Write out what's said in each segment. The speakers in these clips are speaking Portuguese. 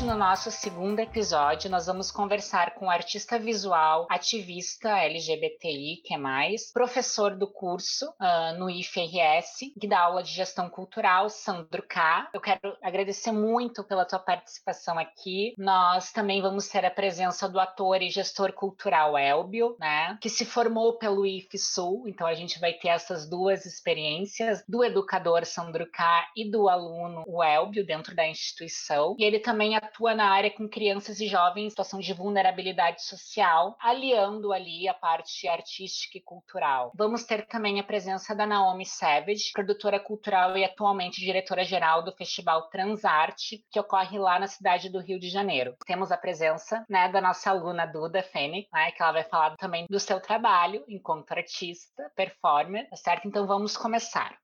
Hoje no nosso segundo episódio nós vamos conversar com artista visual, ativista LGBTI, que é mais, professor do curso uh, no IFRS, que dá aula de gestão cultural, Sandro K. Eu quero agradecer muito pela tua participação aqui. Nós também vamos ter a presença do ator e gestor cultural Elbio, né, que se formou pelo IFSUL, então a gente vai ter essas duas experiências do educador Sandro K e do aluno o Elbio dentro da instituição e ele também atua na área com crianças e jovens em situação de vulnerabilidade social, aliando ali a parte artística e cultural. Vamos ter também a presença da Naomi Savage, produtora cultural e atualmente diretora-geral do Festival Transarte, que ocorre lá na cidade do Rio de Janeiro. Temos a presença né, da nossa aluna Duda Fênix, né, que ela vai falar também do seu trabalho enquanto artista, performer, tá certo? Então vamos começar.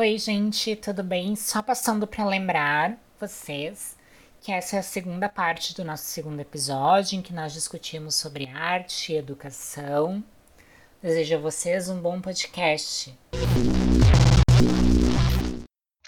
Oi, gente, tudo bem? Só passando para lembrar vocês que essa é a segunda parte do nosso segundo episódio, em que nós discutimos sobre arte e educação. Desejo a vocês um bom podcast.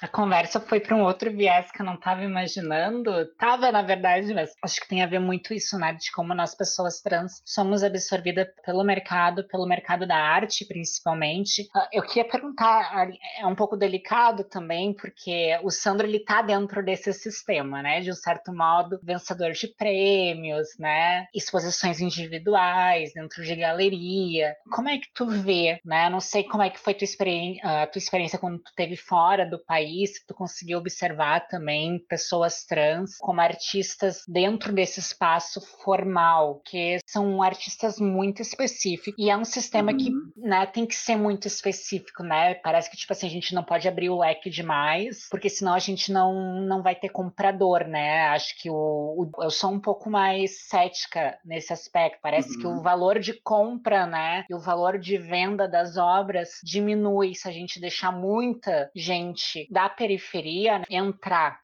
A conversa foi para um outro viés que eu não estava imaginando. Tava, na verdade, mas acho que tem a ver muito isso, né? De como nós, pessoas trans, somos absorvidas pelo mercado, pelo mercado da arte, principalmente. Ah, eu queria perguntar, é um pouco delicado também, porque o Sandro, ele tá dentro desse sistema, né? De um certo modo, vencedor de prêmios, né? Exposições individuais, dentro de galeria. Como é que tu vê, né? Não sei como é que foi tua, experi a tua experiência quando tu esteve fora do país, se tu conseguiu observar também pessoas trans como artistas dentro desse espaço formal, que são artistas muito específicos. E é um sistema uhum. que né, tem que ser muito específico, né? Parece que, tipo assim, a gente não pode abrir o leque demais, porque senão a gente não, não vai ter comprador, né? Acho que o, o eu sou um pouco mais cética nesse aspecto. Parece uhum. que o uhum. valor de compra, né? E o valor de venda das obras diminui se a gente deixar muita gente da periferia entrar.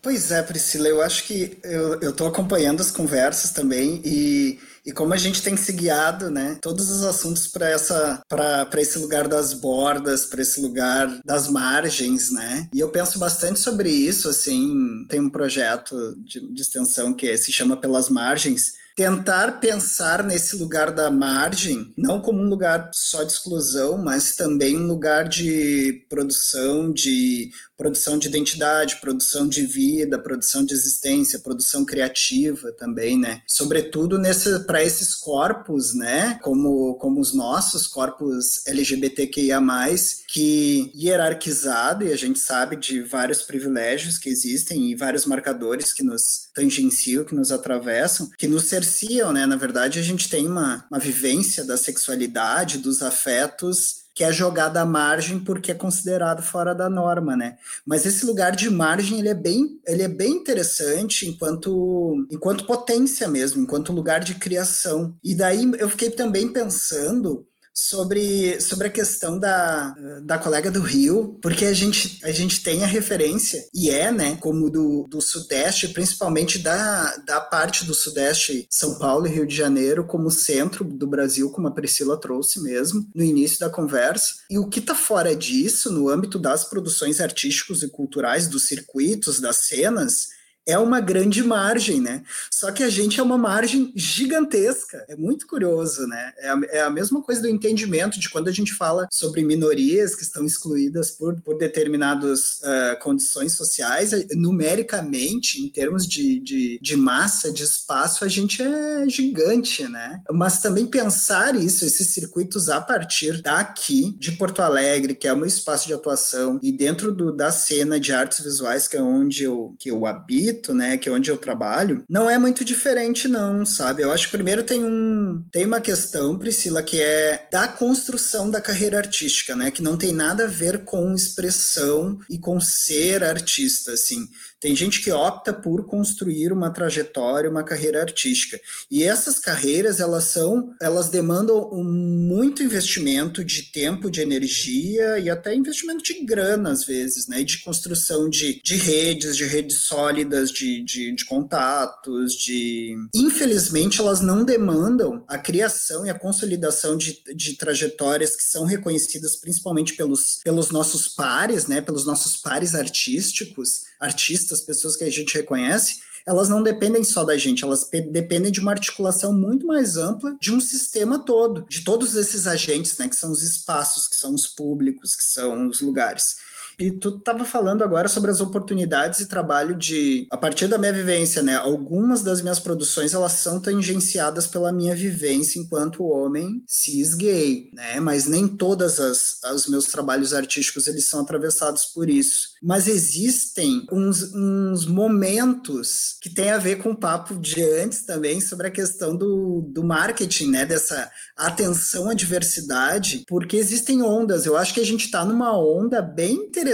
Pois é, Priscila, eu acho que eu estou acompanhando as conversas também e, e como a gente tem se guiado, né, todos os assuntos para essa para esse lugar das bordas, para esse lugar das margens, né? E eu penso bastante sobre isso, assim, tem um projeto de, de extensão que se chama Pelas Margens, tentar pensar nesse lugar da margem, não como um lugar só de exclusão, mas também um lugar de produção, de produção de identidade, produção de vida, produção de existência, produção criativa também, né? Sobretudo nesse para esses corpos, né? Como como os nossos corpos LGBTQIA+, que hierarquizado e a gente sabe de vários privilégios que existem e vários marcadores que nos tangenciam, que nos atravessam, que nos cerciam, né? Na verdade, a gente tem uma, uma vivência da sexualidade, dos afetos que é jogada à margem porque é considerado fora da norma, né? Mas esse lugar de margem ele é bem, ele é bem interessante enquanto, enquanto potência mesmo, enquanto lugar de criação. E daí eu fiquei também pensando sobre, sobre a questão da, da colega do Rio, porque a gente, a gente tem a referência, e é, né, como do, do Sudeste, principalmente da, da parte do Sudeste, São Paulo e Rio de Janeiro, como centro do Brasil, como a Priscila trouxe mesmo no início da conversa. E o que está fora disso, no âmbito das produções artísticas e culturais, dos circuitos, das cenas, é uma grande margem, né? Só que a gente é uma margem gigantesca. É muito curioso, né? É a, é a, mesma coisa do entendimento de quando a gente fala sobre minorias que estão excluídas por, por determinadas uh, condições sociais, numericamente, em termos de, de, de massa, de espaço, a gente é gigante, né? Mas também pensar isso, esses circuitos a partir daqui, de Porto Alegre, que é o meu espaço de atuação, e dentro do, da cena de artes visuais, que é onde eu, que eu habito, né, que é onde eu trabalho, não é muito diferente não, sabe? Eu acho que primeiro tem um tem uma questão, Priscila, que é da construção da carreira artística, né, que não tem nada a ver com expressão e com ser artista, assim. Tem gente que opta por construir uma trajetória, uma carreira artística. E essas carreiras, elas são, elas demandam um muito investimento de tempo, de energia e até investimento de grana às vezes, né, de construção de, de redes, de redes sólidas de, de, de contatos, de. Infelizmente, elas não demandam a criação e a consolidação de, de trajetórias que são reconhecidas principalmente pelos, pelos nossos pares, né? Pelos nossos pares artísticos, artistas, pessoas que a gente reconhece elas não dependem só da gente, elas dependem de uma articulação muito mais ampla de um sistema todo, de todos esses agentes, né, que são os espaços, que são os públicos, que são os lugares. E tu estava falando agora sobre as oportunidades de trabalho de, a partir da minha vivência, né? Algumas das minhas produções elas são tangenciadas pela minha vivência enquanto homem cis gay, né? Mas nem todas as os meus trabalhos artísticos eles são atravessados por isso. Mas existem uns, uns momentos que tem a ver com o papo de antes também sobre a questão do, do marketing, né? Dessa atenção à diversidade, porque existem ondas. Eu acho que a gente está numa onda bem interessante,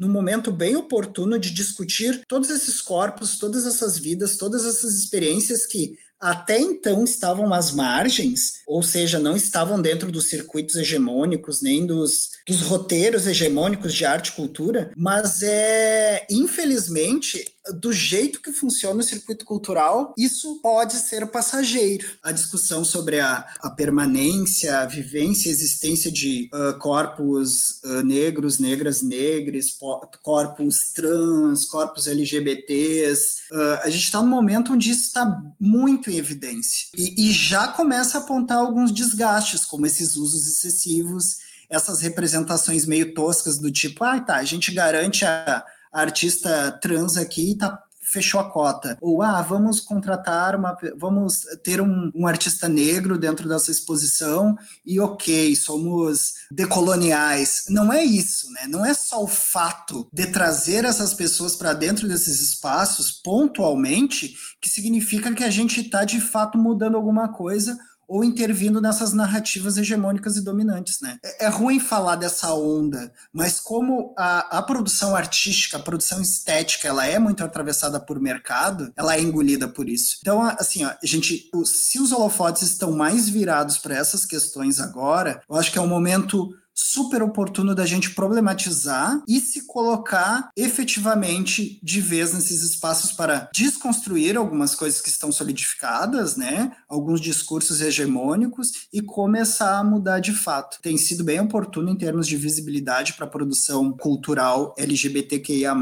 num momento bem oportuno de discutir todos esses corpos, todas essas vidas, todas essas experiências que até então estavam às margens, ou seja, não estavam dentro dos circuitos hegemônicos, nem dos, dos roteiros hegemônicos de arte e cultura, mas é, infelizmente, do jeito que funciona o circuito cultural, isso pode ser passageiro. A discussão sobre a, a permanência, a vivência, a existência de uh, corpos uh, negros, negras, negres, corpos trans, corpos LGBTs. Uh, a gente está num momento onde isso está muito em evidência. E, e já começa a apontar alguns desgastes, como esses usos excessivos, essas representações meio toscas do tipo, ah, tá, a gente garante a artista trans aqui tá fechou a cota. Ou, ah, vamos contratar uma. Vamos ter um, um, artista negro dentro dessa exposição e ok, somos decoloniais. Não é isso, né? Não é só o fato de trazer essas pessoas para dentro desses espaços pontualmente que significa que a gente está de fato mudando alguma coisa ou intervindo nessas narrativas hegemônicas e dominantes, né? É, é ruim falar dessa onda, mas como a, a, produção artística, a produção estética, ela é muito atravessada por mercado, ela é engolida por isso. Então, assim, ó, gente, se os holofotes estão mais virados para essas questões agora, eu acho que é um momento super oportuno da gente problematizar e se colocar efetivamente de vez nesses espaços para desconstruir algumas coisas que estão solidificadas, né? Alguns discursos hegemônicos e começar a mudar de fato. Tem sido bem oportuno em termos de visibilidade para a produção cultural LGBTQIA+,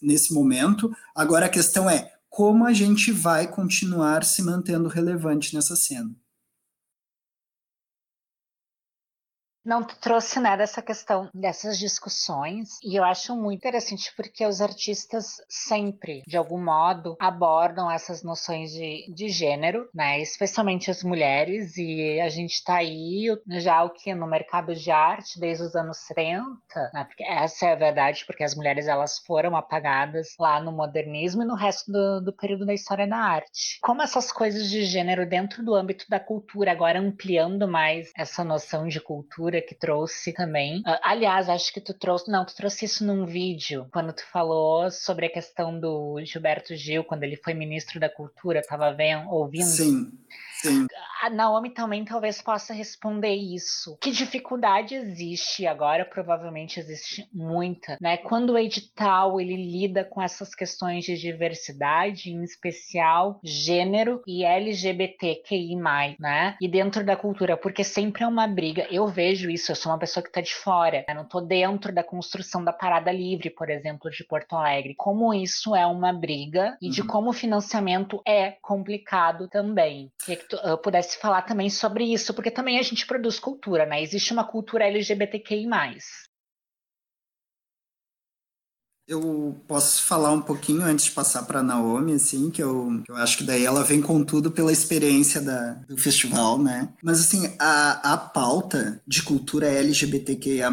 nesse momento. Agora a questão é como a gente vai continuar se mantendo relevante nessa cena. Não, trouxe né, dessa questão dessas discussões, e eu acho muito interessante porque os artistas sempre, de algum modo, abordam essas noções de, de gênero, né? Especialmente as mulheres, e a gente está aí já o que no mercado de arte desde os anos 30, né? Porque essa é a verdade, porque as mulheres elas foram apagadas lá no modernismo e no resto do, do período da história da arte. Como essas coisas de gênero dentro do âmbito da cultura, agora ampliando mais essa noção de cultura que trouxe também. Uh, aliás, acho que tu trouxe. Não, tu trouxe isso num vídeo, quando tu falou sobre a questão do Gilberto Gil, quando ele foi ministro da Cultura, tava vendo, ouvindo. Sim. Sim. A Naomi também talvez possa responder isso. Que dificuldade existe agora? Provavelmente existe muita, né? Quando o edital ele lida com essas questões de diversidade, em especial gênero e LGBTQI+, né? E dentro da cultura, porque sempre é uma briga. Eu vejo isso, eu sou uma pessoa que tá de fora, né? não tô dentro da construção da parada livre, por exemplo, de Porto Alegre. Como isso é uma briga e uhum. de como o financiamento é complicado também. O que, que tu uh, pudesse falar também sobre isso, porque também a gente produz cultura, né? Existe uma cultura LGBTQI. Eu posso falar um pouquinho antes de passar para Naomi, assim, que eu, eu acho que daí ela vem com tudo pela experiência da, do festival, né? Mas, assim, a, a pauta de cultura LGBTQIA,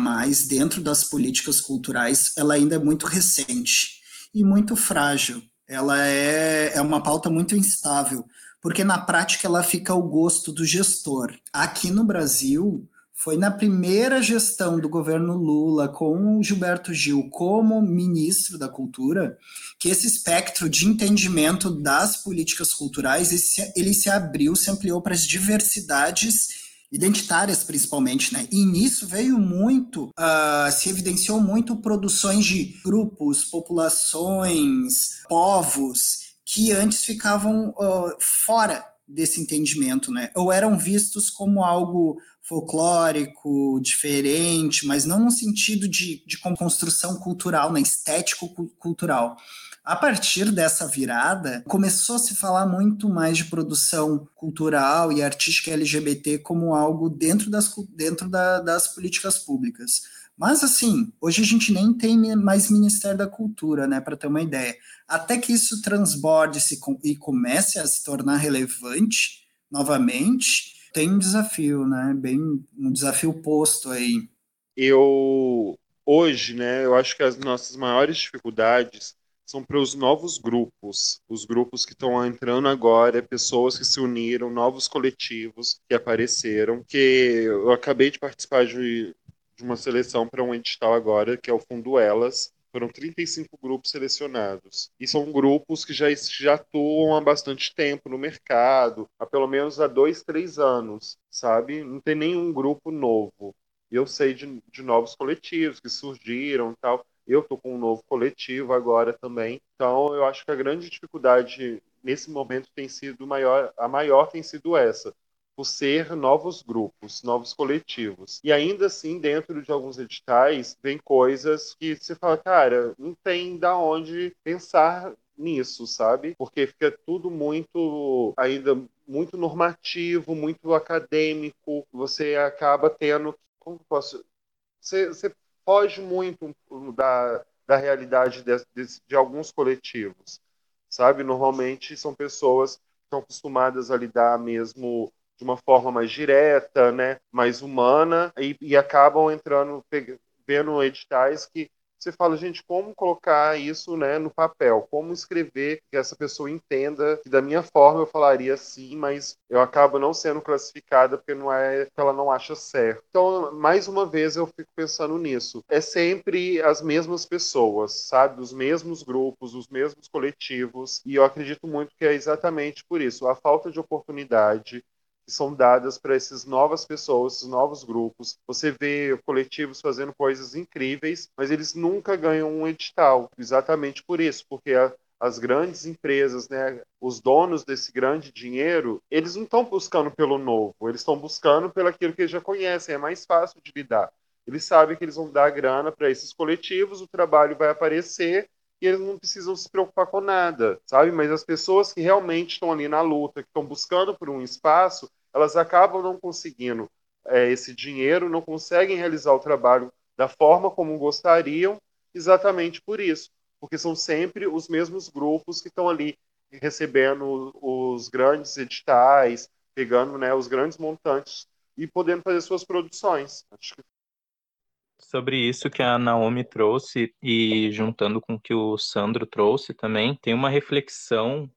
dentro das políticas culturais, ela ainda é muito recente e muito frágil. Ela é, é uma pauta muito instável porque na prática ela fica ao gosto do gestor. Aqui no Brasil, foi na primeira gestão do governo Lula com o Gilberto Gil como ministro da Cultura que esse espectro de entendimento das políticas culturais ele se, abriu, se ampliou para as diversidades identitárias principalmente, né? E nisso veio muito, uh, se evidenciou muito produções de grupos, populações, povos que antes ficavam uh, fora desse entendimento, né? Ou eram vistos como algo folclórico, diferente, mas não no sentido de, de construção cultural, né? estético-cultural. A partir dessa virada, começou a se falar muito mais de produção cultural e artística LGBT como algo dentro das, dentro da, das políticas públicas. Mas, assim, hoje a gente nem tem mais Ministério da Cultura, né, para ter uma ideia. Até que isso transborde -se e comece a se tornar relevante novamente, tem um desafio, né, bem um desafio posto aí. Eu, hoje, né, eu acho que as nossas maiores dificuldades são para os novos grupos, os grupos que estão entrando agora, pessoas que se uniram, novos coletivos que apareceram, que eu acabei de participar de, de uma seleção para um edital agora, que é o Fundo Elas, foram 35 grupos selecionados. E são grupos que já, já atuam há bastante tempo no mercado, há pelo menos há dois, três anos, sabe? Não tem nenhum grupo novo. Eu sei de, de novos coletivos que surgiram e tal. Eu estou com um novo coletivo agora também. Então, eu acho que a grande dificuldade nesse momento tem sido maior, a maior tem sido essa, por ser novos grupos, novos coletivos. E ainda assim, dentro de alguns editais, vem coisas que você fala, cara, não tem da onde pensar nisso, sabe? Porque fica tudo muito ainda muito normativo, muito acadêmico. Você acaba tendo, como posso, você, você foge muito da, da realidade de, de, de alguns coletivos, sabe? Normalmente são pessoas que estão acostumadas a lidar mesmo de uma forma mais direta, né, mais humana, e, e acabam entrando, vendo editais que você fala, gente, como colocar isso né, no papel? Como escrever que essa pessoa entenda que da minha forma eu falaria sim, mas eu acabo não sendo classificada porque não é que ela não acha certo. Então, mais uma vez eu fico pensando nisso. É sempre as mesmas pessoas, sabe? Os mesmos grupos, os mesmos coletivos, e eu acredito muito que é exatamente por isso. A falta de oportunidade que são dadas para essas novas pessoas, esses novos grupos. Você vê coletivos fazendo coisas incríveis, mas eles nunca ganham um edital, exatamente por isso, porque a, as grandes empresas, né, os donos desse grande dinheiro, eles não estão buscando pelo novo, eles estão buscando pelo aquilo que eles já conhecem, é mais fácil de lidar. Eles sabem que eles vão dar grana para esses coletivos, o trabalho vai aparecer e eles não precisam se preocupar com nada, sabe? Mas as pessoas que realmente estão ali na luta, que estão buscando por um espaço, elas acabam não conseguindo é, esse dinheiro, não conseguem realizar o trabalho da forma como gostariam, exatamente por isso, porque são sempre os mesmos grupos que estão ali recebendo os grandes editais, pegando né, os grandes montantes e podendo fazer suas produções. Que... Sobre isso que a Naomi trouxe e juntando com o que o Sandro trouxe também, tem uma reflexão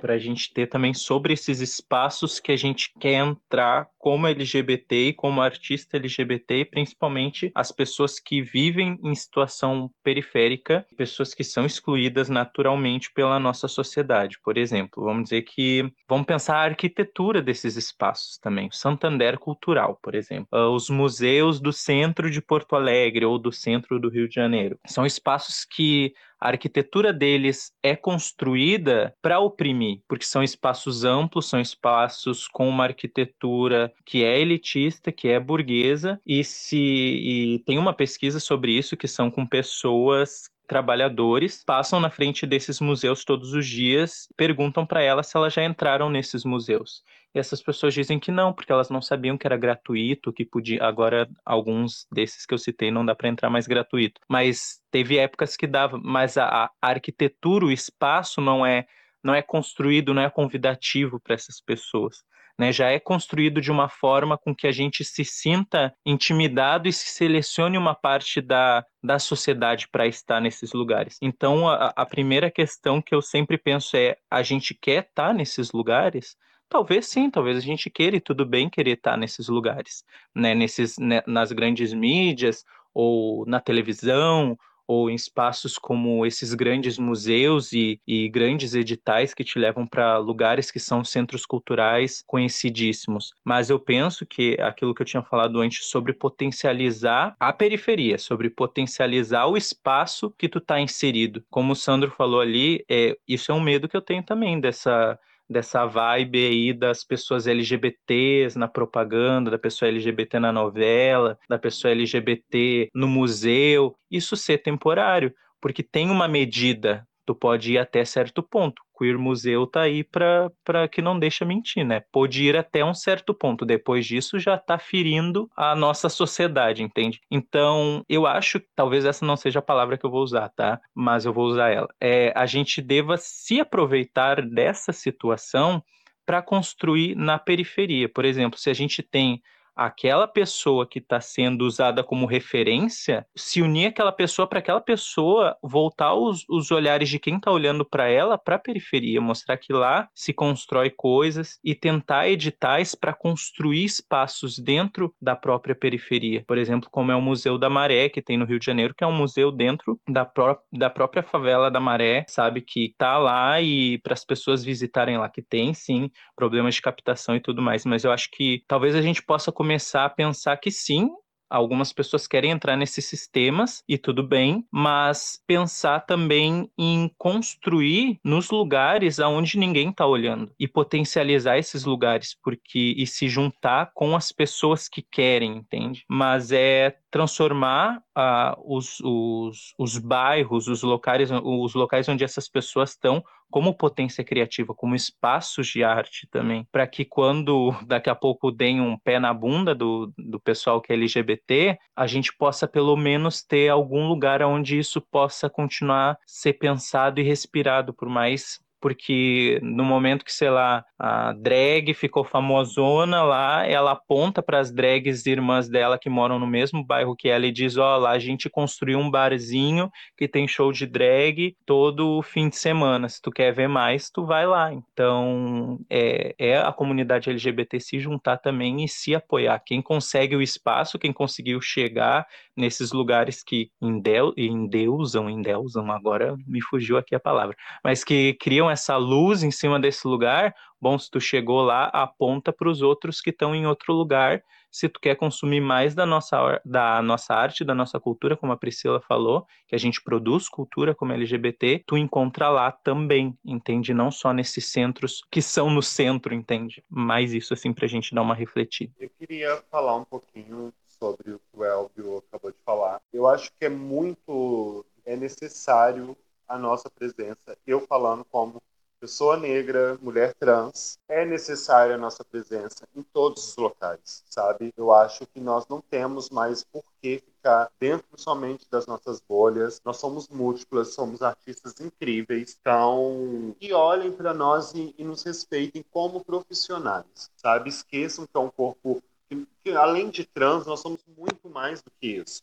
para a gente ter também sobre esses espaços que a gente quer entrar como LGBT e como artista LGBT, principalmente as pessoas que vivem em situação periférica, pessoas que são excluídas naturalmente pela nossa sociedade. Por exemplo, vamos dizer que vamos pensar a arquitetura desses espaços também, o Santander Cultural, por exemplo, ah, os museus do centro de Porto Alegre ou do centro do Rio de Janeiro. São espaços que a arquitetura deles é construída para oprimir, porque são espaços amplos, são espaços com uma arquitetura que é elitista, que é burguesa, e se e tem uma pesquisa sobre isso que são com pessoas trabalhadores passam na frente desses museus todos os dias, perguntam para elas se elas já entraram nesses museus. E essas pessoas dizem que não, porque elas não sabiam que era gratuito, que podia. Agora, alguns desses que eu citei não dá para entrar mais gratuito. Mas teve épocas que dava. Mas a, a arquitetura, o espaço não é não é construído, não é convidativo para essas pessoas. Né, já é construído de uma forma com que a gente se sinta intimidado e se selecione uma parte da, da sociedade para estar nesses lugares. Então, a, a, primeira questão que eu sempre penso é: a gente quer estar nesses lugares? Talvez sim, talvez a gente queira e tudo bem querer estar nesses lugares, né? Nesses, né, nas grandes mídias ou na televisão ou em espaços como esses grandes museus e, e grandes editais que te levam para lugares que são centros culturais conhecidíssimos. Mas eu penso que aquilo que eu tinha falado antes sobre potencializar a periferia, sobre potencializar o espaço que tu está inserido. Como o Sandro falou ali, é, isso é um medo que eu tenho também dessa dessa vibe aí das pessoas LGBTs na propaganda, da pessoa LGBT na novela, da pessoa LGBT no museu, isso ser temporário, porque tem uma medida, tu pode ir até certo ponto. Queer Museu tá aí para que não deixa mentir, né? Pode ir até um certo ponto. Depois disso já tá ferindo a nossa sociedade, entende? Então, eu acho que talvez essa não seja a palavra que eu vou usar, tá? Mas eu vou usar ela. É, a gente deva se aproveitar dessa situação para construir na periferia. Por exemplo, se a gente tem aquela pessoa que está sendo usada como referência, se unir aquela pessoa para aquela pessoa voltar os, os olhares de quem está olhando para ela para a periferia, mostrar que lá se constrói coisas e tentar editais para construir espaços dentro da própria periferia. Por exemplo, como é o Museu da Maré, que tem no Rio de Janeiro, que é um museu dentro da, pró da própria favela da Maré, sabe, que está lá e para as pessoas visitarem lá, que tem sim problemas de captação e tudo mais, mas eu acho que talvez a gente possa começar a pensar que sim, Algumas pessoas querem entrar nesses sistemas e tudo bem, mas pensar também em construir nos lugares aonde ninguém está olhando e potencializar esses lugares, porque e se juntar com as pessoas que querem, entende? Mas é transformar uh, os, os, os bairros, os locais, os locais onde essas pessoas estão como potência criativa, como espaços de arte também, para que quando daqui a pouco deem um pé na bunda do, do pessoal que é LGBT, a gente possa pelo menos ter algum lugar onde isso possa continuar ser pensado e respirado por mais porque no momento que, sei lá, a drag ficou famosona lá, ela aponta para as drags irmãs dela que moram no mesmo bairro que ela e diz: Ó, oh, lá a gente construiu um barzinho que tem show de drag todo fim de semana. Se tu quer ver mais, tu vai lá. Então, é, é a comunidade LGBT se juntar também e se apoiar. Quem consegue o espaço, quem conseguiu chegar nesses lugares que endeusam, endeusam, agora me fugiu aqui a palavra, mas que criam essa luz em cima desse lugar, bom, se tu chegou lá, aponta para os outros que estão em outro lugar. Se tu quer consumir mais da nossa, da nossa arte, da nossa cultura, como a Priscila falou, que a gente produz cultura como LGBT, tu encontra lá também, entende? Não só nesses centros que são no centro, entende? Mais isso, assim, para a gente dar uma refletida. Eu queria falar um pouquinho sobre o que o Elvio acabou de falar. Eu acho que é muito é necessário a nossa presença. Eu falando como pessoa negra, mulher trans, é necessária a nossa presença em todos os locais, sabe? Eu acho que nós não temos mais por que ficar dentro somente das nossas bolhas. Nós somos múltiplas, somos artistas incríveis. Então, que olhem para nós e, e nos respeitem como profissionais, sabe? Esqueçam que é um corpo que, que, além de trans, nós somos muito mais do que isso.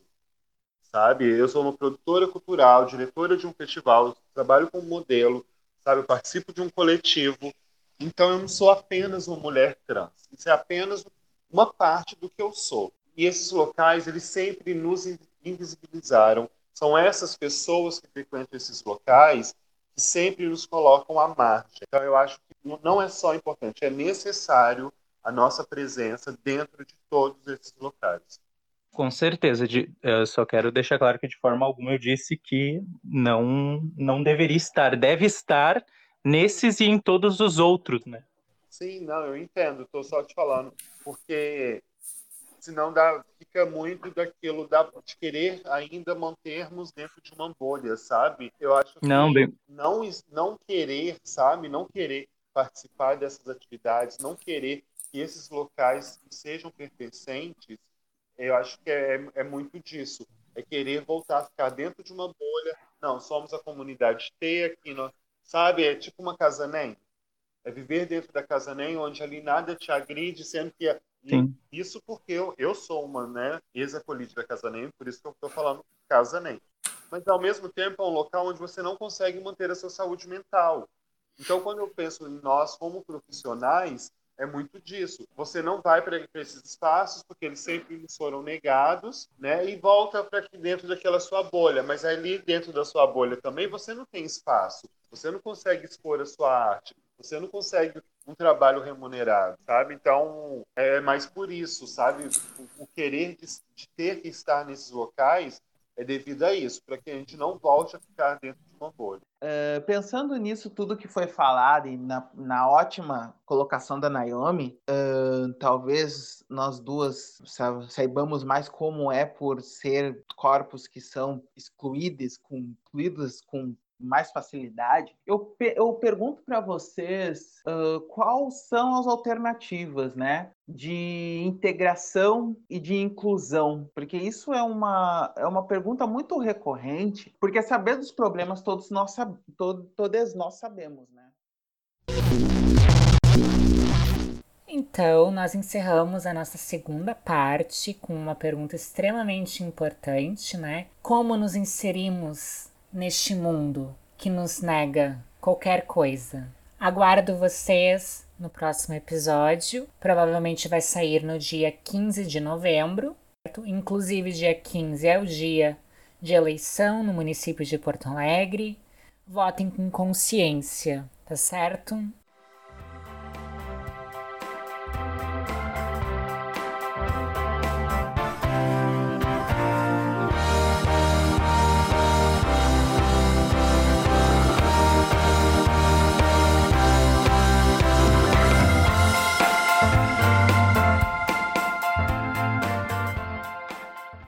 Sabe? Eu sou uma produtora cultural, diretora de um festival, trabalho como modelo, sabe? Eu participo de um coletivo. Então eu não sou apenas uma mulher trans. Isso é apenas uma parte do que eu sou. E esses locais, eles sempre nos invisibilizaram. São essas pessoas que frequentam esses locais que sempre nos colocam à margem. Então eu acho que não é só importante, é necessário a nossa presença dentro de todos esses locais. Com certeza, de, eu só quero deixar claro que de forma alguma eu disse que não não deveria estar, deve estar nesses e em todos os outros, né? Sim, não, eu entendo, estou só te falando, porque senão dá, fica muito daquilo da, de querer ainda mantermos dentro de uma bolha, sabe? Eu acho que não, bem... não, não querer, sabe? Não querer participar dessas atividades, não querer que esses locais sejam pertencentes, eu acho que é, é muito disso. É querer voltar a ficar dentro de uma bolha. Não, somos a comunidade T aqui, no, sabe? É tipo uma casa nem. É viver dentro da casa nem, onde ali nada te agride, sendo que é, isso porque eu, eu sou uma né, ex-acolhida da casa nem, por isso que eu estou falando casa nem. Mas ao mesmo tempo é um local onde você não consegue manter a sua saúde mental. Então, quando eu penso em nós como profissionais, é muito disso. Você não vai para esses espaços porque eles sempre foram negados, né? E volta para dentro daquela sua bolha. Mas ali dentro da sua bolha também você não tem espaço. Você não consegue expor a sua arte. Você não consegue um trabalho remunerado, sabe? Então é mais por isso, sabe? O, o querer de, de ter que estar nesses locais é devido a isso, para que a gente não volte a ficar dentro Uh, pensando nisso tudo que foi falado e na, na ótima colocação da Naomi, uh, talvez nós duas saibamos mais como é por ser corpos que são excluídos com, excluídos com mais facilidade. Eu, eu pergunto para vocês uh, quais são as alternativas, né? De integração e de inclusão, porque isso é uma, é uma pergunta muito recorrente, porque saber dos problemas todos nós, todo, todos nós sabemos, né? Então, nós encerramos a nossa segunda parte com uma pergunta extremamente importante, né? Como nos inserimos neste mundo que nos nega qualquer coisa. Aguardo vocês no próximo episódio. Provavelmente vai sair no dia 15 de novembro. Inclusive, dia 15 é o dia de eleição no município de Porto Alegre. Votem com consciência, tá certo?